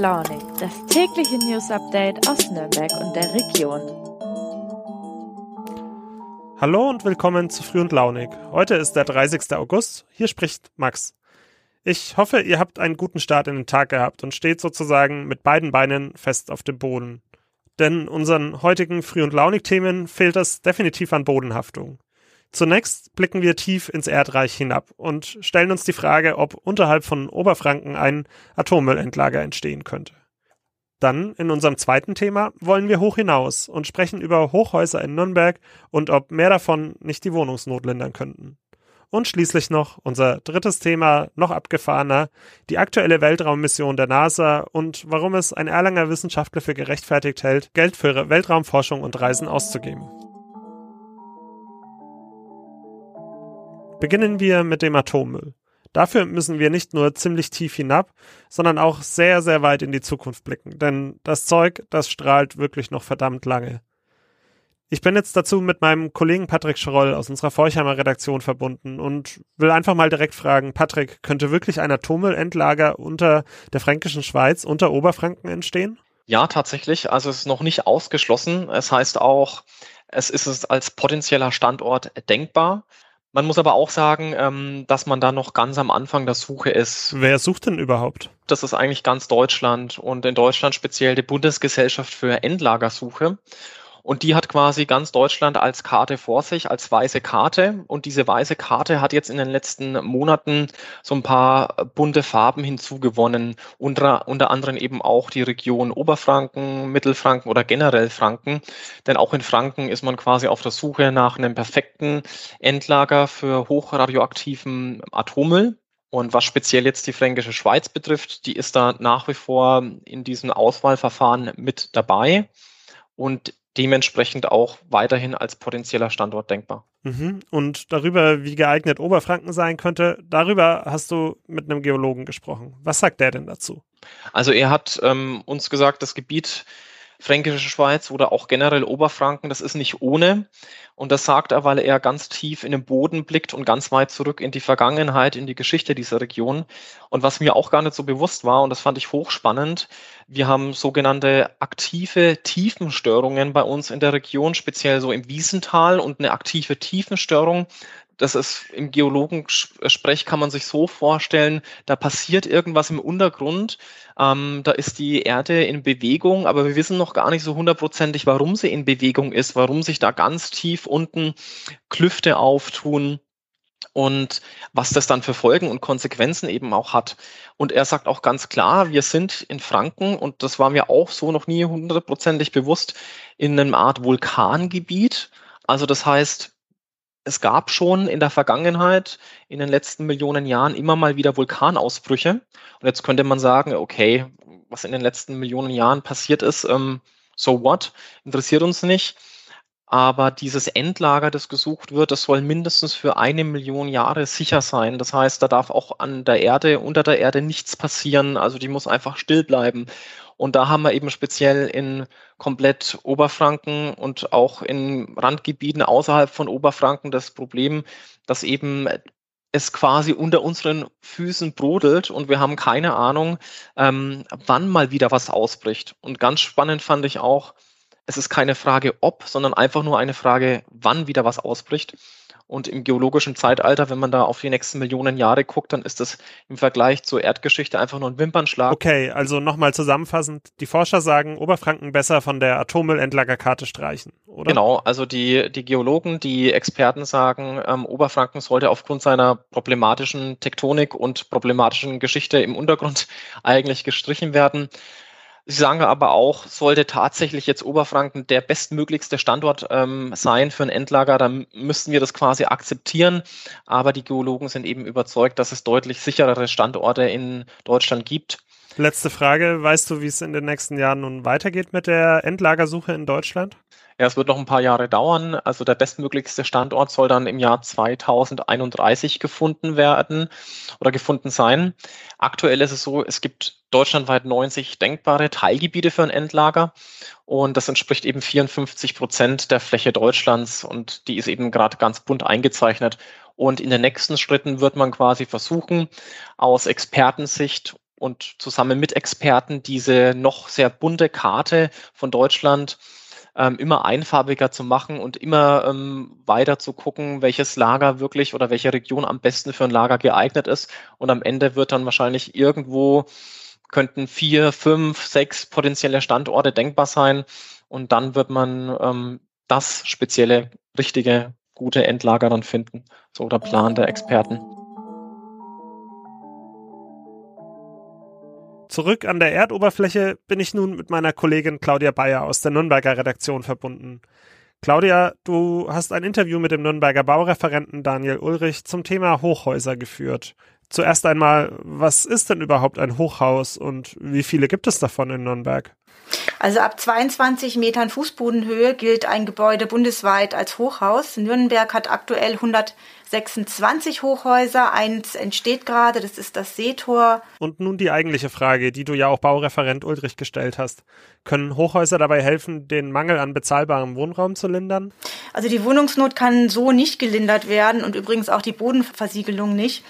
Launig, das tägliche News Update aus Nürnberg und der Region. Hallo und willkommen zu Früh und Launig. Heute ist der 30. August. Hier spricht Max. Ich hoffe, ihr habt einen guten Start in den Tag gehabt und steht sozusagen mit beiden Beinen fest auf dem Boden. Denn unseren heutigen Früh- und Launig-Themen fehlt es definitiv an Bodenhaftung. Zunächst blicken wir tief ins Erdreich hinab und stellen uns die Frage, ob unterhalb von Oberfranken ein Atommüllendlager entstehen könnte. Dann in unserem zweiten Thema wollen wir hoch hinaus und sprechen über Hochhäuser in Nürnberg und ob mehr davon nicht die Wohnungsnot lindern könnten. Und schließlich noch unser drittes Thema, noch abgefahrener, die aktuelle Weltraummission der NASA und warum es ein Erlanger Wissenschaftler für gerechtfertigt hält, Geld für Weltraumforschung und Reisen auszugeben. Beginnen wir mit dem Atommüll. Dafür müssen wir nicht nur ziemlich tief hinab, sondern auch sehr, sehr weit in die Zukunft blicken, denn das Zeug, das strahlt wirklich noch verdammt lange. Ich bin jetzt dazu mit meinem Kollegen Patrick Schroll aus unserer Forchheimer Redaktion verbunden und will einfach mal direkt fragen, Patrick, könnte wirklich ein Atommüllendlager unter der fränkischen Schweiz, unter Oberfranken entstehen? Ja, tatsächlich. Also es ist noch nicht ausgeschlossen. Es heißt auch, es ist es als potenzieller Standort denkbar. Man muss aber auch sagen, ähm, dass man da noch ganz am Anfang der Suche ist. Wer sucht denn überhaupt? Das ist eigentlich ganz Deutschland und in Deutschland speziell die Bundesgesellschaft für Endlagersuche. Und die hat quasi ganz Deutschland als Karte vor sich, als weiße Karte. Und diese weiße Karte hat jetzt in den letzten Monaten so ein paar bunte Farben hinzugewonnen. Unter, unter anderem eben auch die Region Oberfranken, Mittelfranken oder generell Franken. Denn auch in Franken ist man quasi auf der Suche nach einem perfekten Endlager für hochradioaktiven Atommüll. Und was speziell jetzt die fränkische Schweiz betrifft, die ist da nach wie vor in diesem Auswahlverfahren mit dabei. Und dementsprechend auch weiterhin als potenzieller Standort denkbar. Mhm. Und darüber, wie geeignet Oberfranken sein könnte, darüber hast du mit einem Geologen gesprochen. Was sagt der denn dazu? Also er hat ähm, uns gesagt, das Gebiet Fränkische Schweiz oder auch generell Oberfranken, das ist nicht ohne. Und das sagt er, weil er ganz tief in den Boden blickt und ganz weit zurück in die Vergangenheit, in die Geschichte dieser Region. Und was mir auch gar nicht so bewusst war, und das fand ich hochspannend, wir haben sogenannte aktive Tiefenstörungen bei uns in der Region, speziell so im Wiesental und eine aktive Tiefenstörung das ist im Geologensprech kann man sich so vorstellen, da passiert irgendwas im Untergrund, ähm, da ist die Erde in Bewegung, aber wir wissen noch gar nicht so hundertprozentig, warum sie in Bewegung ist, warum sich da ganz tief unten Klüfte auftun und was das dann für Folgen und Konsequenzen eben auch hat. Und er sagt auch ganz klar, wir sind in Franken, und das war mir auch so noch nie hundertprozentig bewusst, in einem Art Vulkangebiet. Also das heißt, es gab schon in der Vergangenheit, in den letzten Millionen Jahren, immer mal wieder Vulkanausbrüche. Und jetzt könnte man sagen, okay, was in den letzten Millionen Jahren passiert ist, ähm, so what, interessiert uns nicht. Aber dieses Endlager, das gesucht wird, das soll mindestens für eine Million Jahre sicher sein. Das heißt, da darf auch an der Erde, unter der Erde nichts passieren. Also die muss einfach still bleiben. Und da haben wir eben speziell in komplett Oberfranken und auch in Randgebieten außerhalb von Oberfranken das Problem, dass eben es quasi unter unseren Füßen brodelt und wir haben keine Ahnung, ähm, wann mal wieder was ausbricht. Und ganz spannend fand ich auch, es ist keine Frage ob, sondern einfach nur eine Frage, wann wieder was ausbricht. Und im geologischen Zeitalter, wenn man da auf die nächsten Millionen Jahre guckt, dann ist das im Vergleich zur Erdgeschichte einfach nur ein Wimpernschlag. Okay, also nochmal zusammenfassend. Die Forscher sagen, Oberfranken besser von der Atommüllendlagerkarte streichen, oder? Genau, also die, die Geologen, die Experten sagen, ähm, Oberfranken sollte aufgrund seiner problematischen Tektonik und problematischen Geschichte im Untergrund eigentlich gestrichen werden. Sie sagen aber auch, sollte tatsächlich jetzt Oberfranken der bestmöglichste Standort ähm, sein für ein Endlager, dann müssten wir das quasi akzeptieren. Aber die Geologen sind eben überzeugt, dass es deutlich sicherere Standorte in Deutschland gibt. Letzte Frage. Weißt du, wie es in den nächsten Jahren nun weitergeht mit der Endlagersuche in Deutschland? Ja, es wird noch ein paar Jahre dauern. Also der bestmöglichste Standort soll dann im Jahr 2031 gefunden werden oder gefunden sein. Aktuell ist es so, es gibt deutschlandweit 90 denkbare Teilgebiete für ein Endlager und das entspricht eben 54 Prozent der Fläche Deutschlands und die ist eben gerade ganz bunt eingezeichnet. Und in den nächsten Schritten wird man quasi versuchen, aus Expertensicht und zusammen mit Experten diese noch sehr bunte Karte von Deutschland ähm, immer einfarbiger zu machen und immer ähm, weiter zu gucken, welches Lager wirklich oder welche Region am besten für ein Lager geeignet ist. Und am Ende wird dann wahrscheinlich irgendwo könnten vier, fünf, sechs potenzielle Standorte denkbar sein. Und dann wird man ähm, das spezielle, richtige, gute Endlager dann finden. So der Plan der Experten. Zurück an der Erdoberfläche bin ich nun mit meiner Kollegin Claudia Bayer aus der Nürnberger Redaktion verbunden. Claudia, du hast ein Interview mit dem Nürnberger Baureferenten Daniel Ulrich zum Thema Hochhäuser geführt. Zuerst einmal, was ist denn überhaupt ein Hochhaus und wie viele gibt es davon in Nürnberg? Also ab 22 Metern Fußbodenhöhe gilt ein Gebäude bundesweit als Hochhaus. Nürnberg hat aktuell 126 Hochhäuser. Eins entsteht gerade, das ist das Seetor. Und nun die eigentliche Frage, die du ja auch Baureferent Ulrich gestellt hast. Können Hochhäuser dabei helfen, den Mangel an bezahlbarem Wohnraum zu lindern? Also die Wohnungsnot kann so nicht gelindert werden und übrigens auch die Bodenversiegelung nicht.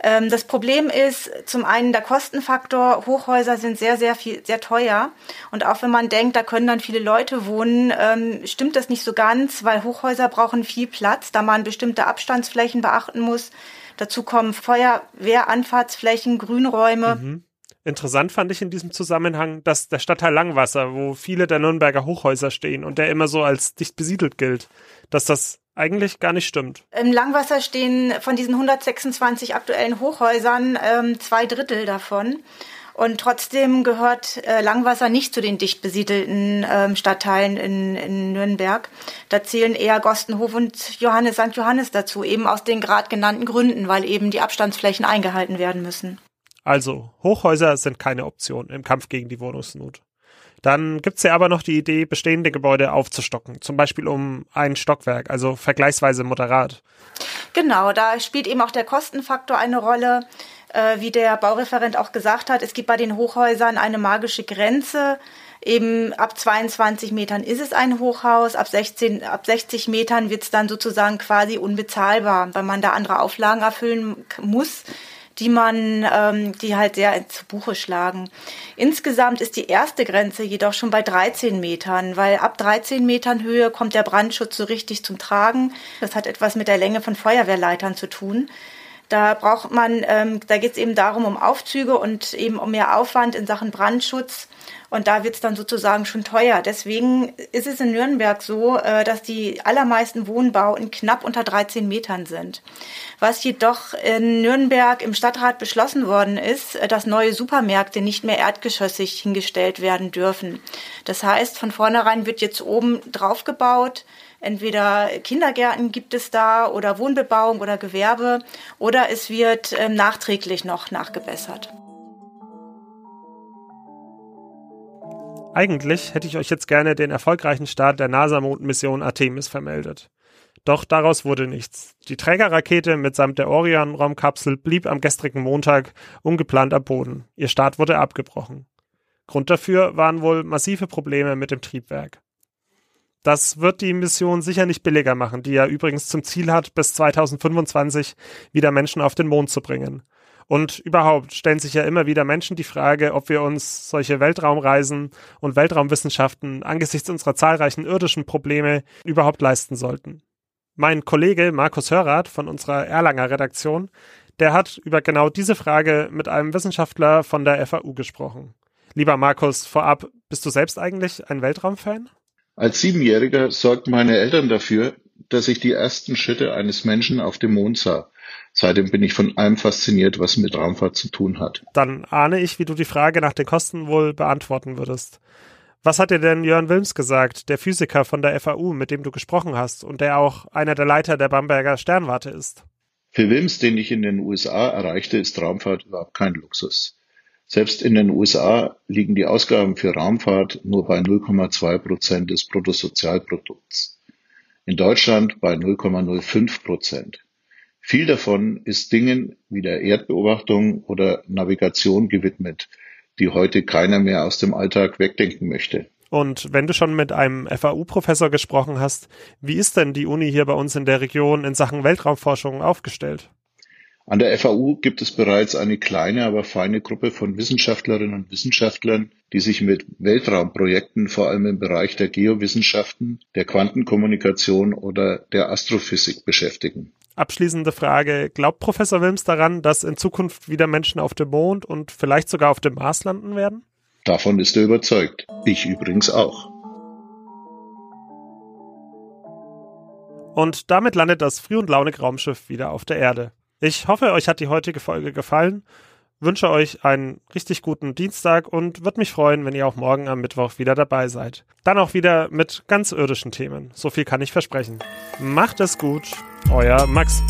Ähm, das Problem ist zum einen der Kostenfaktor. Hochhäuser sind sehr, sehr viel, sehr teuer. Und auch wenn man denkt, da können dann viele Leute wohnen, ähm, stimmt das nicht so ganz, weil Hochhäuser brauchen viel Platz, da man bestimmte Abstandsflächen beachten muss. Dazu kommen Feuerwehranfahrtsflächen, Grünräume. Mhm. Interessant fand ich in diesem Zusammenhang, dass der Stadtteil Langwasser, wo viele der Nürnberger Hochhäuser stehen und der immer so als dicht besiedelt gilt, dass das eigentlich gar nicht stimmt. Im Langwasser stehen von diesen 126 aktuellen Hochhäusern ähm, zwei Drittel davon. Und trotzdem gehört äh, Langwasser nicht zu den dicht besiedelten ähm, Stadtteilen in, in Nürnberg. Da zählen eher Gostenhof und Johannes St. Johannes dazu, eben aus den gerade genannten Gründen, weil eben die Abstandsflächen eingehalten werden müssen. Also, Hochhäuser sind keine Option im Kampf gegen die Wohnungsnot. Dann gibt's ja aber noch die Idee, bestehende Gebäude aufzustocken, zum Beispiel um ein Stockwerk, also vergleichsweise moderat. Genau, da spielt eben auch der Kostenfaktor eine Rolle. Äh, wie der Baureferent auch gesagt hat, es gibt bei den Hochhäusern eine magische Grenze. Eben ab 22 Metern ist es ein Hochhaus, ab 16, ab 60 Metern wird's dann sozusagen quasi unbezahlbar, weil man da andere Auflagen erfüllen muss die man, ähm, die halt sehr zu Buche schlagen. Insgesamt ist die erste Grenze jedoch schon bei 13 Metern, weil ab 13 Metern Höhe kommt der Brandschutz so richtig zum Tragen. Das hat etwas mit der Länge von Feuerwehrleitern zu tun. Da braucht man, ähm, da geht es eben darum, um Aufzüge und eben um mehr Aufwand in Sachen Brandschutz. Und da wird es dann sozusagen schon teuer. Deswegen ist es in Nürnberg so, äh, dass die allermeisten Wohnbauten knapp unter 13 Metern sind. Was jedoch in Nürnberg im Stadtrat beschlossen worden ist, äh, dass neue Supermärkte nicht mehr erdgeschossig hingestellt werden dürfen. Das heißt, von vornherein wird jetzt oben drauf gebaut. Entweder Kindergärten gibt es da oder Wohnbebauung oder Gewerbe oder es wird ähm, nachträglich noch nachgebessert. Eigentlich hätte ich euch jetzt gerne den erfolgreichen Start der NASA-Mondmission Artemis vermeldet. Doch daraus wurde nichts. Die Trägerrakete mitsamt der Orion-Raumkapsel blieb am gestrigen Montag ungeplant am Boden. Ihr Start wurde abgebrochen. Grund dafür waren wohl massive Probleme mit dem Triebwerk. Das wird die Mission sicher nicht billiger machen, die ja übrigens zum Ziel hat, bis 2025 wieder Menschen auf den Mond zu bringen. Und überhaupt stellen sich ja immer wieder Menschen die Frage, ob wir uns solche Weltraumreisen und Weltraumwissenschaften angesichts unserer zahlreichen irdischen Probleme überhaupt leisten sollten. Mein Kollege Markus Hörrath von unserer Erlanger Redaktion, der hat über genau diese Frage mit einem Wissenschaftler von der FAU gesprochen. Lieber Markus, vorab, bist du selbst eigentlich ein Weltraumfan? Als Siebenjähriger sorgten meine Eltern dafür, dass ich die ersten Schritte eines Menschen auf dem Mond sah. Seitdem bin ich von allem fasziniert, was mit Raumfahrt zu tun hat. Dann ahne ich, wie du die Frage nach den Kosten wohl beantworten würdest. Was hat dir denn Jörn Wilms gesagt, der Physiker von der FAU, mit dem du gesprochen hast und der auch einer der Leiter der Bamberger Sternwarte ist? Für Wilms, den ich in den USA erreichte, ist Raumfahrt überhaupt kein Luxus. Selbst in den USA liegen die Ausgaben für Raumfahrt nur bei 0,2 Prozent des Bruttosozialprodukts. In Deutschland bei 0,05 Prozent. Viel davon ist Dingen wie der Erdbeobachtung oder Navigation gewidmet, die heute keiner mehr aus dem Alltag wegdenken möchte. Und wenn du schon mit einem FAU-Professor gesprochen hast, wie ist denn die Uni hier bei uns in der Region in Sachen Weltraumforschung aufgestellt? An der FAU gibt es bereits eine kleine, aber feine Gruppe von Wissenschaftlerinnen und Wissenschaftlern, die sich mit Weltraumprojekten vor allem im Bereich der Geowissenschaften, der Quantenkommunikation oder der Astrophysik beschäftigen. Abschließende Frage. Glaubt Professor Wilms daran, dass in Zukunft wieder Menschen auf dem Mond und vielleicht sogar auf dem Mars landen werden? Davon ist er überzeugt. Ich übrigens auch. Und damit landet das Früh- und Launig-Raumschiff wieder auf der Erde. Ich hoffe, euch hat die heutige Folge gefallen, wünsche euch einen richtig guten Dienstag und würde mich freuen, wenn ihr auch morgen am Mittwoch wieder dabei seid. Dann auch wieder mit ganz irdischen Themen. So viel kann ich versprechen. Macht es gut, euer Max.